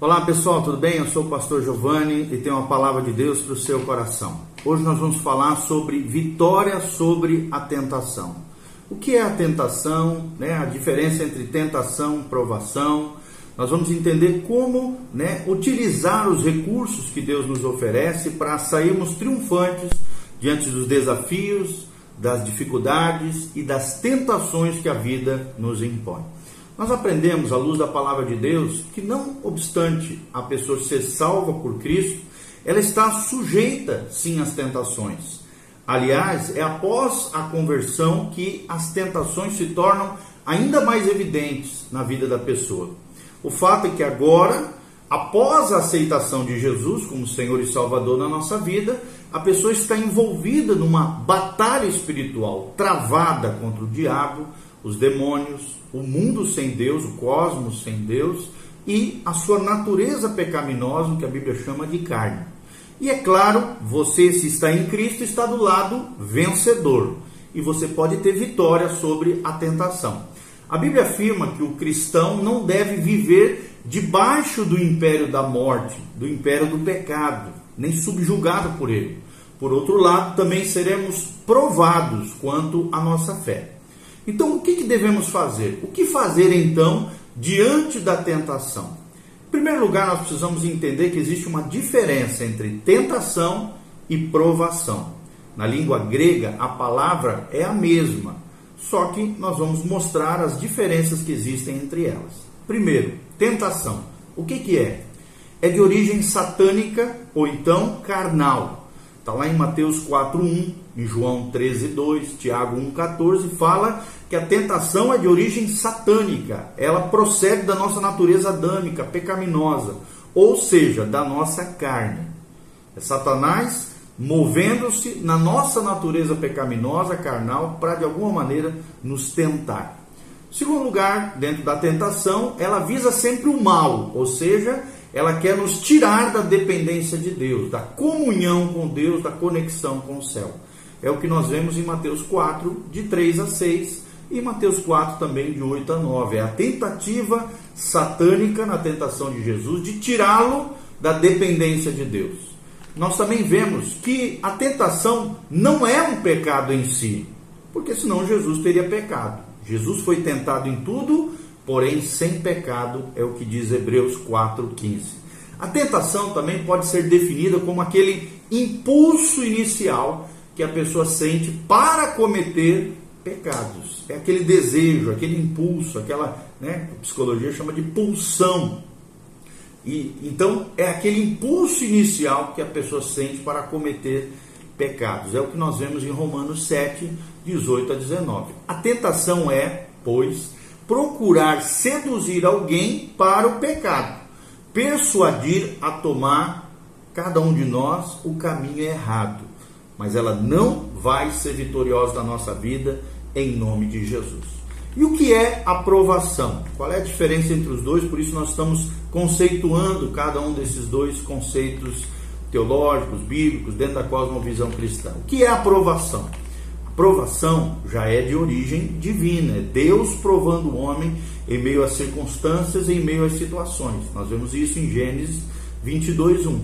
Olá pessoal, tudo bem? Eu sou o pastor Giovanni e tenho uma palavra de Deus para o seu coração. Hoje nós vamos falar sobre vitória sobre a tentação. O que é a tentação? Né? A diferença entre tentação e provação. Nós vamos entender como né, utilizar os recursos que Deus nos oferece para sairmos triunfantes diante dos desafios, das dificuldades e das tentações que a vida nos impõe. Nós aprendemos, à luz da palavra de Deus, que não obstante a pessoa ser salva por Cristo, ela está sujeita sim às tentações. Aliás, é após a conversão que as tentações se tornam ainda mais evidentes na vida da pessoa. O fato é que agora, após a aceitação de Jesus como Senhor e Salvador na nossa vida, a pessoa está envolvida numa batalha espiritual travada contra o diabo, os demônios, o mundo sem Deus, o cosmos sem Deus e a sua natureza pecaminosa, que a Bíblia chama de carne. E é claro, você, se está em Cristo, está do lado vencedor e você pode ter vitória sobre a tentação. A Bíblia afirma que o cristão não deve viver debaixo do império da morte, do império do pecado, nem subjugado por ele. Por outro lado, também seremos provados quanto à nossa fé. Então, o que, que devemos fazer? O que fazer então diante da tentação? Em primeiro lugar, nós precisamos entender que existe uma diferença entre tentação e provação. Na língua grega, a palavra é a mesma, só que nós vamos mostrar as diferenças que existem entre elas. Primeiro, tentação. O que, que é? É de origem satânica ou então carnal. Está lá em Mateus 4.1, em João 13.2, Tiago 1.14, fala que a tentação é de origem satânica, ela procede da nossa natureza adâmica, pecaminosa, ou seja, da nossa carne. É Satanás movendo-se na nossa natureza pecaminosa, carnal, para de alguma maneira nos tentar. Segundo lugar, dentro da tentação, ela visa sempre o mal, ou seja, ela quer nos tirar da dependência de Deus, da comunhão com Deus, da conexão com o céu. É o que nós vemos em Mateus 4, de 3 a 6, e Mateus 4 também, de 8 a 9. É a tentativa satânica na tentação de Jesus de tirá-lo da dependência de Deus. Nós também vemos que a tentação não é um pecado em si, porque senão Jesus teria pecado. Jesus foi tentado em tudo, porém sem pecado, é o que diz Hebreus 4,15. A tentação também pode ser definida como aquele impulso inicial que a pessoa sente para cometer pecados. É aquele desejo, aquele impulso, aquela, né, a psicologia chama de pulsão. E então é aquele impulso inicial que a pessoa sente para cometer pecados. É o que nós vemos em Romanos 7, 18 a 19. A tentação é, pois, procurar seduzir alguém para o pecado, persuadir a tomar cada um de nós o caminho errado. Mas ela não vai ser vitoriosa na nossa vida em nome de Jesus. E o que é aprovação? Qual é a diferença entre os dois? Por isso nós estamos conceituando cada um desses dois conceitos teológicos, bíblicos, dentro da cosmovisão cristã. O que é aprovação? Aprovação já é de origem divina, é Deus provando o homem em meio às circunstâncias, em meio às situações. Nós vemos isso em Gênesis 22:1.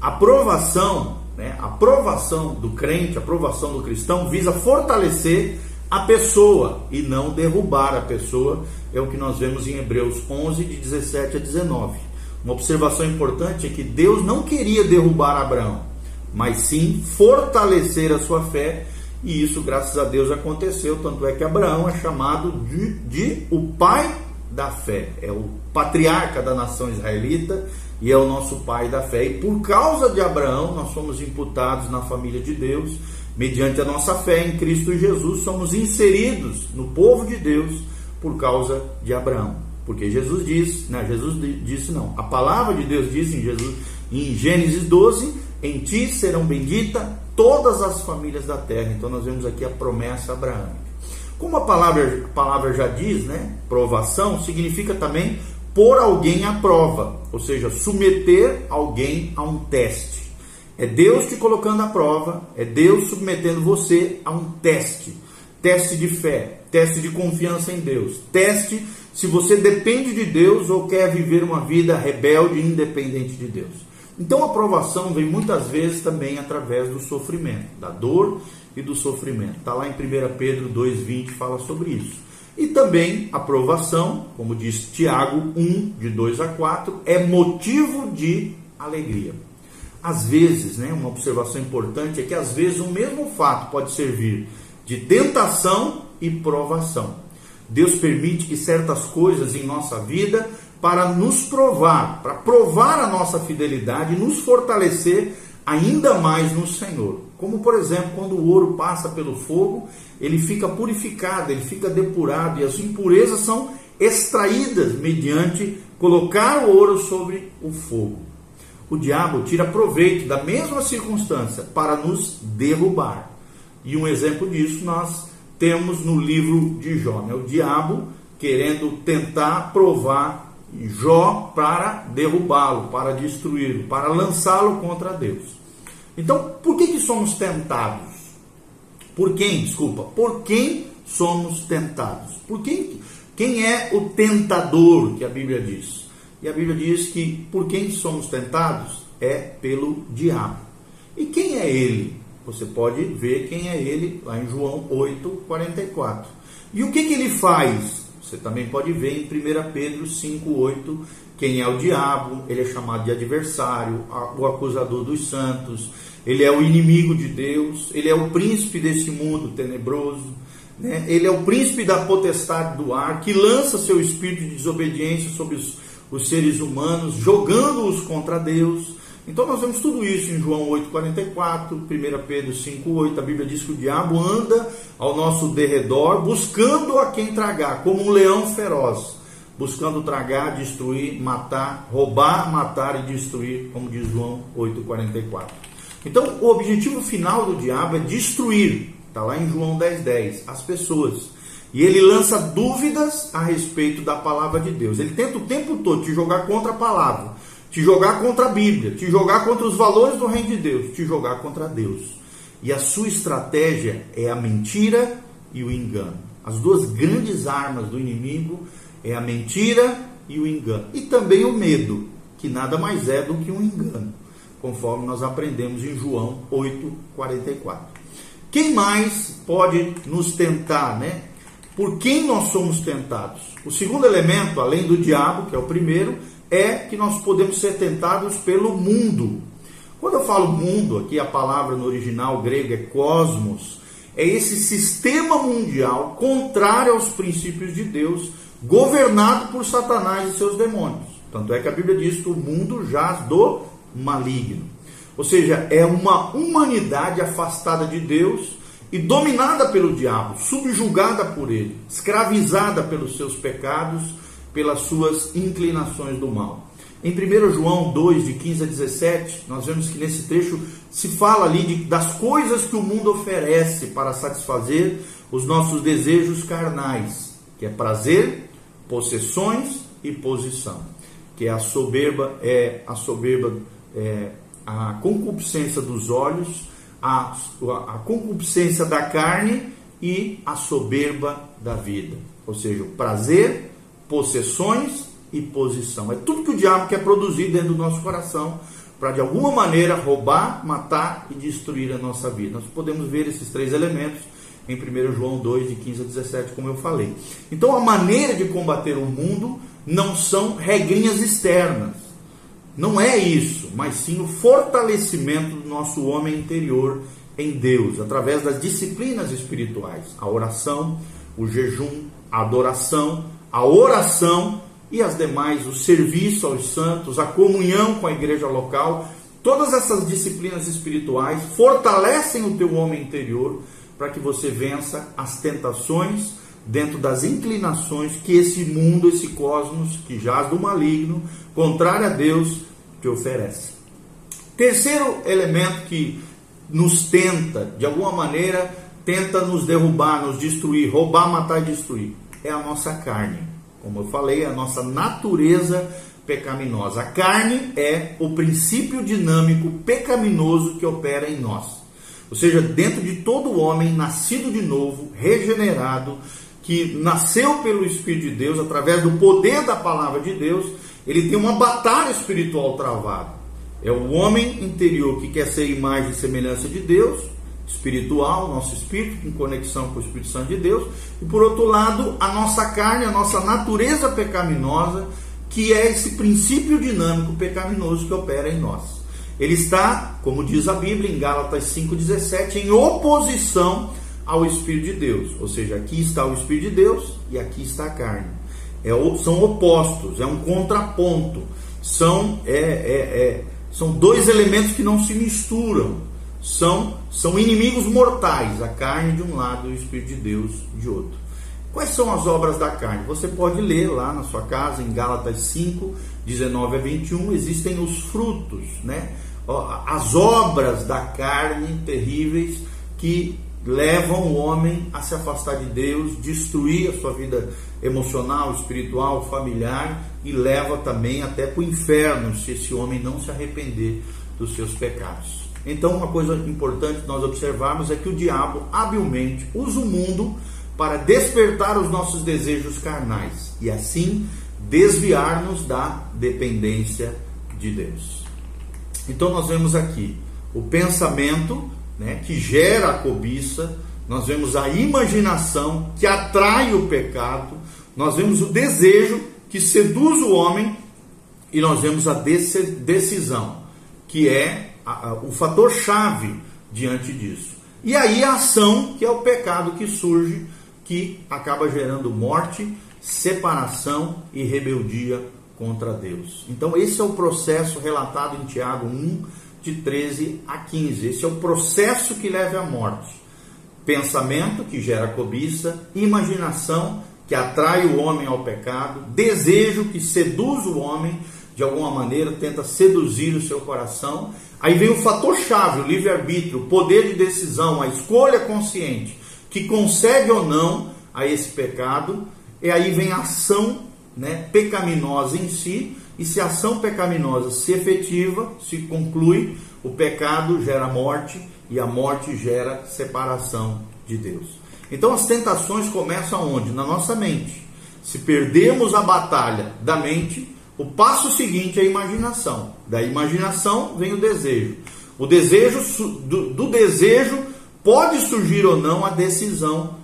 Aprovação, né, a aprovação do crente, a aprovação do cristão visa fortalecer a pessoa e não derrubar a pessoa, é o que nós vemos em Hebreus 11, de 17 a 19. Uma observação importante é que Deus não queria derrubar Abraão, mas sim fortalecer a sua fé, e isso, graças a Deus, aconteceu. Tanto é que Abraão é chamado de, de o pai da fé, é o patriarca da nação israelita e é o nosso pai da fé. E por causa de Abraão, nós somos imputados na família de Deus mediante a nossa fé em Cristo Jesus, somos inseridos no povo de Deus por causa de Abraão. Porque Jesus diz, né, Jesus disse não, a palavra de Deus diz em Jesus, em Gênesis 12, em ti serão benditas todas as famílias da terra. Então nós vemos aqui a promessa abraâmica. Como a palavra, a palavra já diz, né, provação significa também pôr alguém à prova, ou seja, submeter alguém a um teste. É Deus te colocando à prova, é Deus submetendo você a um teste. Teste de fé, teste de confiança em Deus, teste se você depende de Deus ou quer viver uma vida rebelde e independente de Deus. Então a provação vem muitas vezes também através do sofrimento, da dor e do sofrimento. Está lá em 1 Pedro 2,20 fala sobre isso. E também a provação, como diz Tiago 1, de 2 a 4, é motivo de alegria. Às vezes, né, uma observação importante é que às vezes o mesmo fato pode servir de tentação e provação. Deus permite que certas coisas em nossa vida para nos provar, para provar a nossa fidelidade e nos fortalecer ainda mais no Senhor. Como por exemplo, quando o ouro passa pelo fogo, ele fica purificado, ele fica depurado e as impurezas são extraídas mediante colocar o ouro sobre o fogo. O diabo tira proveito da mesma circunstância para nos derrubar. E um exemplo disso nós temos no livro de Jó, né? o diabo querendo tentar provar Jó para derrubá-lo, para destruí-lo, para lançá-lo contra Deus. Então, por que, que somos tentados? Por quem? Desculpa. Por quem somos tentados? Por quem? Quem é o tentador que a Bíblia diz? E a Bíblia diz que por quem somos tentados é pelo diabo. E quem é ele? Você pode ver quem é ele lá em João 8, 44. E o que, que ele faz? Você também pode ver em 1 Pedro 5,8 quem é o diabo, ele é chamado de adversário, o acusador dos santos, ele é o inimigo de Deus, ele é o príncipe desse mundo tenebroso, né? ele é o príncipe da potestade do ar, que lança seu espírito de desobediência sobre os, os seres humanos, jogando-os contra Deus. Então nós vemos tudo isso em João 8,44, 1 Pedro 5,8. A Bíblia diz que o diabo anda ao nosso derredor, buscando a quem tragar, como um leão feroz, buscando tragar, destruir, matar, roubar, matar e destruir, como diz João 8,44. Então o objetivo final do diabo é destruir, está lá em João 10,10, 10, as pessoas. E ele lança dúvidas a respeito da palavra de Deus. Ele tenta o tempo todo te jogar contra a palavra te jogar contra a Bíblia, te jogar contra os valores do reino de Deus, te jogar contra Deus. E a sua estratégia é a mentira e o engano. As duas grandes armas do inimigo é a mentira e o engano. E também o medo, que nada mais é do que um engano, conforme nós aprendemos em João 8:44. Quem mais pode nos tentar, né? Por quem nós somos tentados? O segundo elemento, além do diabo, que é o primeiro, é que nós podemos ser tentados pelo mundo. Quando eu falo mundo, aqui a palavra no original grego é cosmos, é esse sistema mundial contrário aos princípios de Deus, governado por Satanás e seus demônios. Tanto é que a Bíblia diz que o mundo jaz do maligno. Ou seja, é uma humanidade afastada de Deus e dominada pelo diabo, subjugada por ele, escravizada pelos seus pecados pelas suas inclinações do mal. Em 1 João 2, de 15 a 17, nós vemos que nesse trecho se fala ali de, das coisas que o mundo oferece para satisfazer os nossos desejos carnais, que é prazer, possessões e posição, que é a soberba, é a soberba, é a concupiscência dos olhos, a, a concupiscência da carne e a soberba da vida. Ou seja, o prazer, possessões e posição. É tudo que o diabo quer produzir dentro do nosso coração para de alguma maneira roubar, matar e destruir a nossa vida. Nós podemos ver esses três elementos em 1 João 2, de 15 a 17, como eu falei. Então a maneira de combater o mundo não são regrinhas externas. Não é isso, mas sim o fortalecimento do nosso homem interior em Deus, através das disciplinas espirituais, a oração, o jejum, a adoração, a oração e as demais, o serviço aos santos, a comunhão com a igreja local, todas essas disciplinas espirituais fortalecem o teu homem interior para que você vença as tentações dentro das inclinações que esse mundo, esse cosmos que jaz do maligno, contrário a Deus, te oferece. Terceiro elemento que nos tenta, de alguma maneira, tenta nos derrubar, nos destruir, roubar, matar e destruir é a nossa carne. Como eu falei, a nossa natureza pecaminosa. A carne é o princípio dinâmico pecaminoso que opera em nós. Ou seja, dentro de todo homem nascido de novo, regenerado, que nasceu pelo Espírito de Deus, através do poder da palavra de Deus, ele tem uma batalha espiritual travada. É o homem interior que quer ser imagem e semelhança de Deus, espiritual, nosso espírito em conexão com o Espírito Santo de Deus, e por outro lado, a nossa carne, a nossa natureza pecaminosa, que é esse princípio dinâmico pecaminoso que opera em nós. Ele está, como diz a Bíblia em Gálatas 5,17, em oposição ao Espírito de Deus. Ou seja, aqui está o Espírito de Deus e aqui está a carne. É, são opostos, é um contraponto. São, é, é, é, são dois elementos que não se misturam. São, são inimigos mortais, a carne de um lado e o Espírito de Deus de outro. Quais são as obras da carne? Você pode ler lá na sua casa, em Gálatas 5, 19 a 21, existem os frutos, né? As obras da carne terríveis que levam o homem a se afastar de Deus, destruir a sua vida emocional, espiritual, familiar e leva também até para o inferno se esse homem não se arrepender dos seus pecados. Então, uma coisa importante nós observarmos é que o diabo habilmente usa o mundo para despertar os nossos desejos carnais e assim desviar-nos da dependência de Deus. Então, nós vemos aqui o pensamento né, que gera a cobiça, nós vemos a imaginação que atrai o pecado, nós vemos o desejo que seduz o homem e nós vemos a decisão, que é o fator chave diante disso. E aí a ação, que é o pecado que surge, que acaba gerando morte, separação e rebeldia contra Deus. Então esse é o processo relatado em Tiago 1, de 13 a 15. Esse é o processo que leva à morte. Pensamento, que gera cobiça, imaginação, que atrai o homem ao pecado, desejo, que seduz o homem, de alguma maneira, tenta seduzir o seu coração. Aí vem o fator chave, o livre-arbítrio, o poder de decisão, a escolha consciente, que consegue ou não a esse pecado. E aí vem a ação né, pecaminosa em si, e se a ação pecaminosa se efetiva, se conclui, o pecado gera morte e a morte gera separação de Deus. Então as tentações começam onde? Na nossa mente. Se perdemos a batalha da mente, o passo seguinte é a imaginação. Da imaginação vem o desejo. O desejo do, do desejo pode surgir ou não a decisão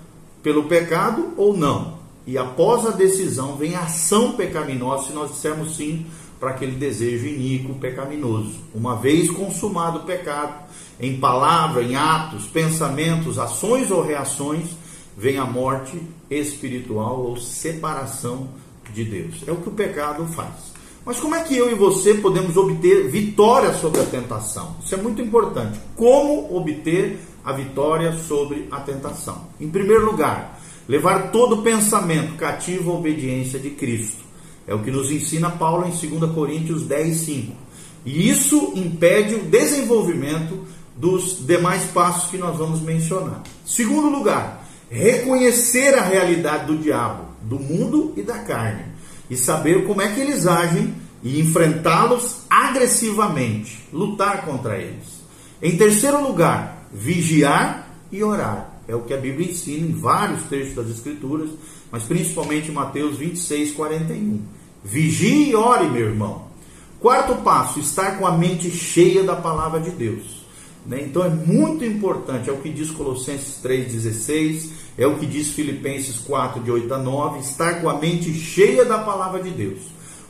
pelo pecado ou não. E após a decisão vem a ação pecaminosa, se nós dissermos sim para aquele desejo iníquo, pecaminoso. Uma vez consumado o pecado, em palavra, em atos, pensamentos, ações ou reações, vem a morte espiritual ou separação de Deus. É o que o pecado faz. Mas como é que eu e você podemos obter vitória sobre a tentação? Isso é muito importante. Como obter a vitória sobre a tentação? Em primeiro lugar, levar todo pensamento cativo à obediência de Cristo. É o que nos ensina Paulo em 2 Coríntios 10, 5. E isso impede o desenvolvimento dos demais passos que nós vamos mencionar. Segundo lugar, reconhecer a realidade do diabo, do mundo e da carne, e saber como é que eles agem e enfrentá-los agressivamente, lutar contra eles. Em terceiro lugar, vigiar e orar. É o que a Bíblia ensina em vários trechos das Escrituras, mas principalmente em Mateus 26, 41. Vigie e ore, meu irmão. Quarto passo, estar com a mente cheia da palavra de Deus. Né? Então é muito importante, é o que diz Colossenses 3,16, é o que diz Filipenses 4, de 8 a 9, estar com a mente cheia da palavra de Deus.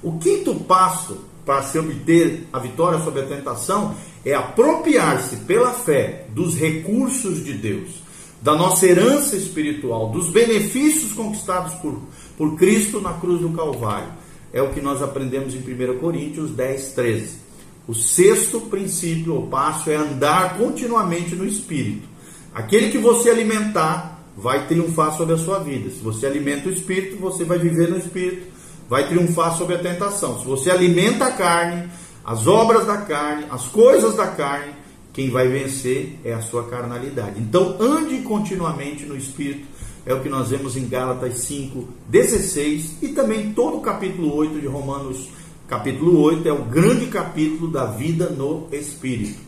O quinto passo para se obter a vitória sobre a tentação é apropriar-se pela fé dos recursos de Deus da nossa herança espiritual, dos benefícios conquistados por, por Cristo na cruz do Calvário. É o que nós aprendemos em 1 Coríntios 10, 13. O sexto princípio ou passo é andar continuamente no Espírito. Aquele que você alimentar vai triunfar sobre a sua vida. Se você alimenta o Espírito, você vai viver no Espírito, vai triunfar sobre a tentação. Se você alimenta a carne, as obras da carne, as coisas da carne, quem vai vencer é a sua carnalidade. Então, ande continuamente no Espírito, é o que nós vemos em Gálatas 5, 16 e também todo o capítulo 8 de Romanos, capítulo 8, é o grande capítulo da vida no Espírito.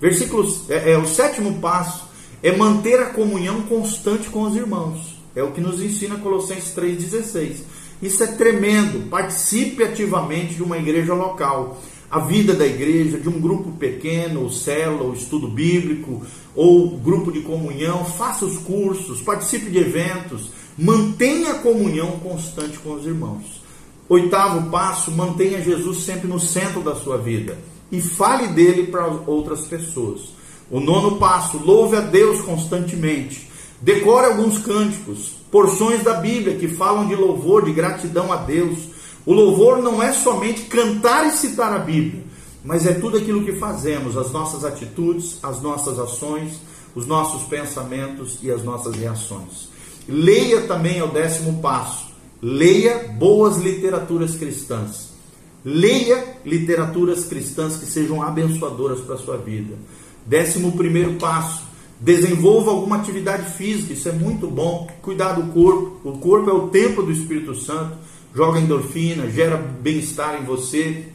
Versículos, é, é o sétimo passo é manter a comunhão constante com os irmãos. É o que nos ensina Colossenses 3,16. Isso é tremendo. Participe ativamente de uma igreja local. A vida da igreja, de um grupo pequeno, ou célula, ou estudo bíblico, ou grupo de comunhão, faça os cursos, participe de eventos, mantenha a comunhão constante com os irmãos. Oitavo passo, mantenha Jesus sempre no centro da sua vida e fale dele para outras pessoas. O nono passo, louve a Deus constantemente. Decore alguns cânticos, porções da Bíblia que falam de louvor, de gratidão a Deus. O louvor não é somente cantar e citar a Bíblia, mas é tudo aquilo que fazemos, as nossas atitudes, as nossas ações, os nossos pensamentos e as nossas reações. Leia também é o décimo passo. Leia boas literaturas cristãs. Leia literaturas cristãs que sejam abençoadoras para a sua vida. Décimo primeiro passo. Desenvolva alguma atividade física, isso é muito bom. Cuidar do corpo. O corpo é o templo do Espírito Santo. Joga endorfina, gera bem-estar em você.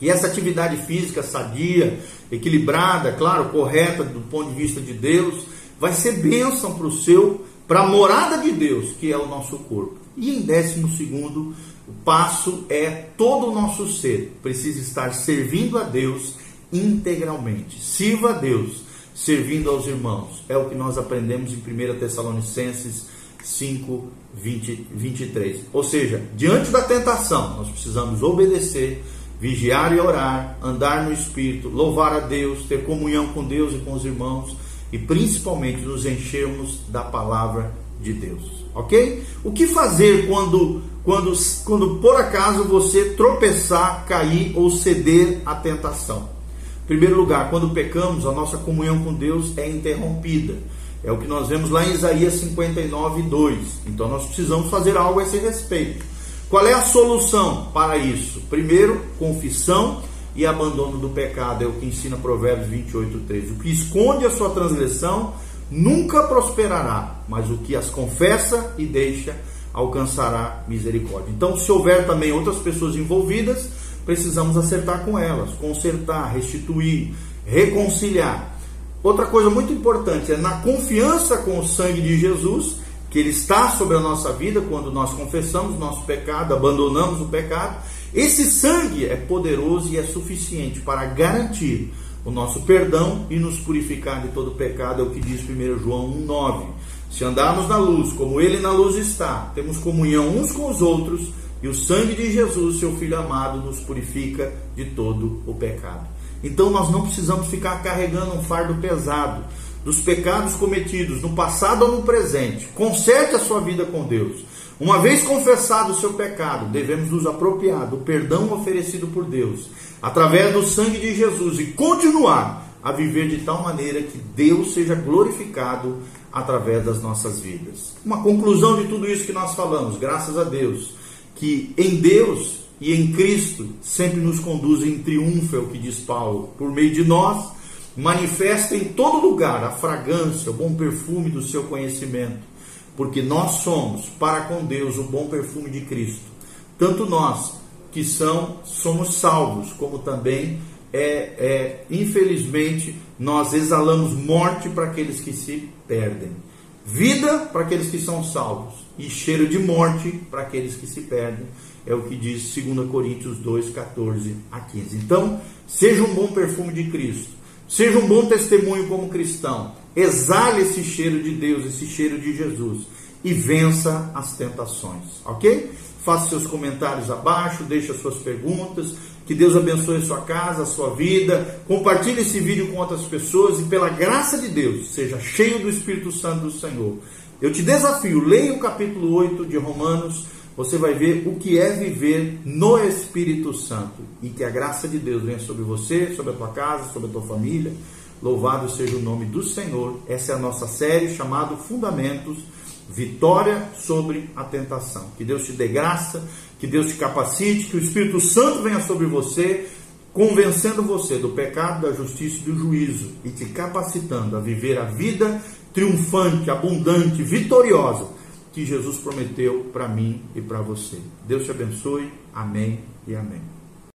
E essa atividade física sadia, equilibrada, claro, correta do ponto de vista de Deus, vai ser bênção para o seu para a morada de Deus, que é o nosso corpo. E em décimo segundo, o passo é todo o nosso ser precisa estar servindo a Deus integralmente. Sirva a Deus, servindo aos irmãos. É o que nós aprendemos em 1 Tessalonicenses 5, 20, 23. Ou seja, diante da tentação, nós precisamos obedecer, vigiar e orar, andar no Espírito, louvar a Deus, ter comunhão com Deus e com os irmãos e principalmente nos enchermos da palavra de Deus, ok? O que fazer quando, quando, quando por acaso você tropeçar, cair ou ceder à tentação? Em primeiro lugar, quando pecamos, a nossa comunhão com Deus é interrompida. É o que nós vemos lá em Isaías 59, 2. Então nós precisamos fazer algo a esse respeito. Qual é a solução para isso? Primeiro, confissão e abandono do pecado, é o que ensina Provérbios 28, 13. O que esconde a sua transgressão nunca prosperará, mas o que as confessa e deixa alcançará misericórdia. Então, se houver também outras pessoas envolvidas, precisamos acertar com elas, consertar, restituir, reconciliar. Outra coisa muito importante é na confiança com o sangue de Jesus, que ele está sobre a nossa vida quando nós confessamos nosso pecado, abandonamos o pecado esse sangue é poderoso e é suficiente para garantir o nosso perdão e nos purificar de todo pecado, é o que diz 1 João 1,9. Se andarmos na luz, como Ele na luz está, temos comunhão uns com os outros, e o sangue de Jesus, seu Filho amado, nos purifica de todo o pecado. Então nós não precisamos ficar carregando um fardo pesado dos pecados cometidos no passado ou no presente. Conserte a sua vida com Deus. Uma vez confessado o seu pecado, devemos nos apropriar do perdão oferecido por Deus, através do sangue de Jesus, e continuar a viver de tal maneira que Deus seja glorificado através das nossas vidas. Uma conclusão de tudo isso que nós falamos, graças a Deus, que em Deus e em Cristo sempre nos conduz em triunfo, é o que diz Paulo, por meio de nós, manifesta em todo lugar a fragrância, o bom perfume do seu conhecimento porque nós somos para com Deus o bom perfume de Cristo. Tanto nós que são somos salvos, como também é, é infelizmente nós exalamos morte para aqueles que se perdem, vida para aqueles que são salvos e cheiro de morte para aqueles que se perdem. É o que diz 2 Coríntios 2, 14 a 15. Então, seja um bom perfume de Cristo, seja um bom testemunho como cristão, Exale esse cheiro de Deus, esse cheiro de Jesus e vença as tentações, ok? Faça seus comentários abaixo, deixe as suas perguntas. Que Deus abençoe a sua casa, a sua vida. Compartilhe esse vídeo com outras pessoas e, pela graça de Deus, seja cheio do Espírito Santo do Senhor. Eu te desafio, leia o capítulo 8 de Romanos. Você vai ver o que é viver no Espírito Santo. E que a graça de Deus venha sobre você, sobre a tua casa, sobre a tua família Louvado seja o nome do Senhor. Essa é a nossa série chamada Fundamentos Vitória sobre a Tentação. Que Deus te dê graça, que Deus te capacite, que o Espírito Santo venha sobre você, convencendo você do pecado, da justiça e do juízo e te capacitando a viver a vida triunfante, abundante, vitoriosa que Jesus prometeu para mim e para você. Deus te abençoe. Amém e amém.